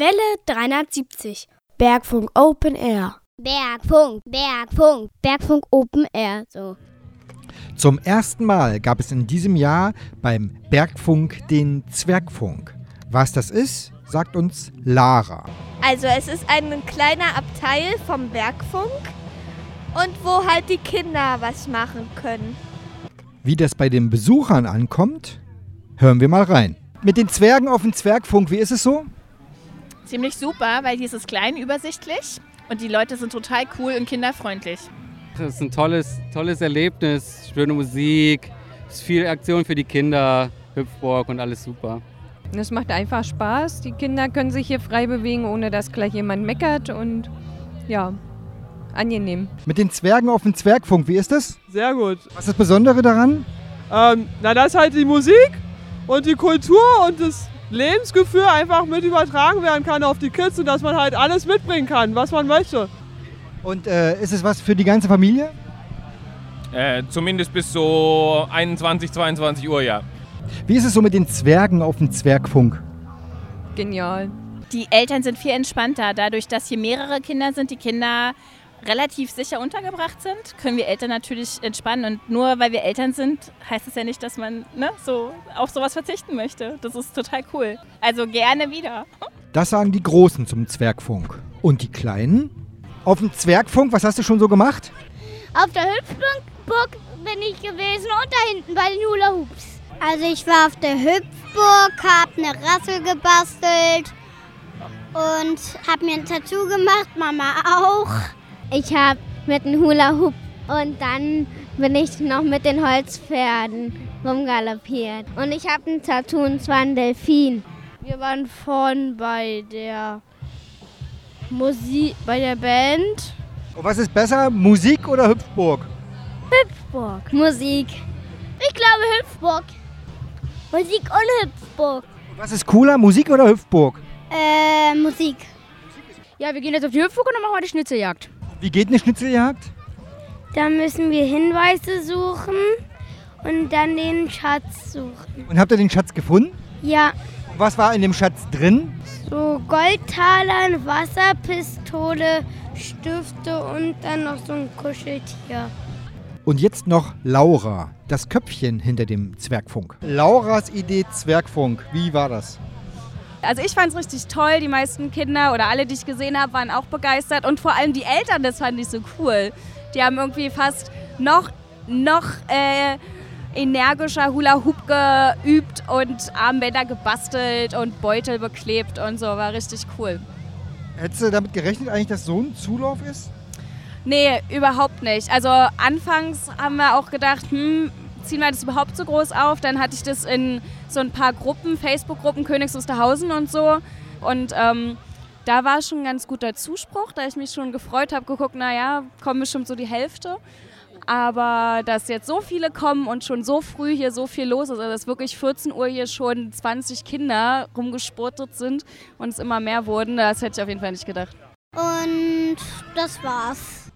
Welle 370. Bergfunk Open Air. Bergfunk, Bergfunk, Bergfunk Open Air. So. Zum ersten Mal gab es in diesem Jahr beim Bergfunk den Zwergfunk. Was das ist, sagt uns Lara. Also es ist ein kleiner Abteil vom Bergfunk und wo halt die Kinder was machen können. Wie das bei den Besuchern ankommt, hören wir mal rein. Mit den Zwergen auf dem Zwergfunk, wie ist es so? Ziemlich super, weil hier ist es klein, übersichtlich und die Leute sind total cool und kinderfreundlich. Das ist ein tolles, tolles Erlebnis, schöne Musik, es ist viel Aktion für die Kinder, Hüpfburg und alles super. Es macht einfach Spaß. Die Kinder können sich hier frei bewegen, ohne dass gleich jemand meckert und ja, angenehm. Mit den Zwergen auf dem Zwergfunk, wie ist das? Sehr gut. Was ist das Besondere daran? Ähm, na, das ist halt die Musik und die Kultur und das Lebensgefühl einfach mit übertragen werden kann auf die Kids und dass man halt alles mitbringen kann, was man möchte. Und äh, ist es was für die ganze Familie? Äh, zumindest bis so 21, 22 Uhr, ja. Wie ist es so mit den Zwergen auf dem Zwergfunk? Genial. Die Eltern sind viel entspannter. Dadurch, dass hier mehrere Kinder sind, die Kinder relativ sicher untergebracht sind, können wir Eltern natürlich entspannen. Und nur weil wir Eltern sind, heißt es ja nicht, dass man ne, so auf sowas verzichten möchte. Das ist total cool. Also gerne wieder. Das sagen die Großen zum Zwergfunk. Und die Kleinen? Auf dem Zwergfunk, was hast du schon so gemacht? Auf der Hüpfburg bin ich gewesen und da hinten bei den Hula Hoops. Also ich war auf der Hüpfburg, habe eine Rassel gebastelt und habe mir ein Tattoo gemacht, Mama auch. Ich habe mit einem Hula Hoop und dann bin ich noch mit den Holzpferden rumgaloppiert. Und ich habe ein Tattoo und zwar ein Delfin. Wir waren vorn bei der Musik, bei der Band. Und was ist besser, Musik oder Hüpfburg? Hüpfburg. Musik. Ich glaube Hüpfburg. Musik und Hüpfburg. Und was ist cooler, Musik oder Hüpfburg? Äh, Musik. Ja, wir gehen jetzt auf die Hüpfburg und dann machen wir die Schnitzeljagd. Wie geht eine Schnitzeljagd? Da müssen wir Hinweise suchen und dann den Schatz suchen. Und habt ihr den Schatz gefunden? Ja, was war in dem Schatz drin? so Goldtaler, Wasserpistole, Stifte und dann noch so ein Kuscheltier. Und jetzt noch Laura, das Köpfchen hinter dem Zwergfunk. Lauras Idee Zwergfunk, wie war das? Also ich fand es richtig toll. Die meisten Kinder oder alle, die ich gesehen habe, waren auch begeistert. Und vor allem die Eltern, das fand ich so cool. Die haben irgendwie fast noch, noch äh, energischer Hula Hoop geübt und Armbänder gebastelt und Beutel beklebt und so. War richtig cool. Hättest du damit gerechnet eigentlich, dass so ein Zulauf ist? Nee, überhaupt nicht. Also anfangs haben wir auch gedacht, hm, ziehen wir das überhaupt so groß auf? Dann hatte ich das in so ein paar Gruppen, Facebook-Gruppen Königs Wusterhausen und so. Und ähm, da war schon ein ganz guter Zuspruch, da ich mich schon gefreut habe, geguckt, naja, kommen bestimmt so die Hälfte. Aber dass jetzt so viele kommen und schon so früh hier so viel los ist, also dass wirklich 14 Uhr hier schon 20 Kinder rumgespurtet sind und es immer mehr wurden, das hätte ich auf jeden Fall nicht gedacht. Und das war's.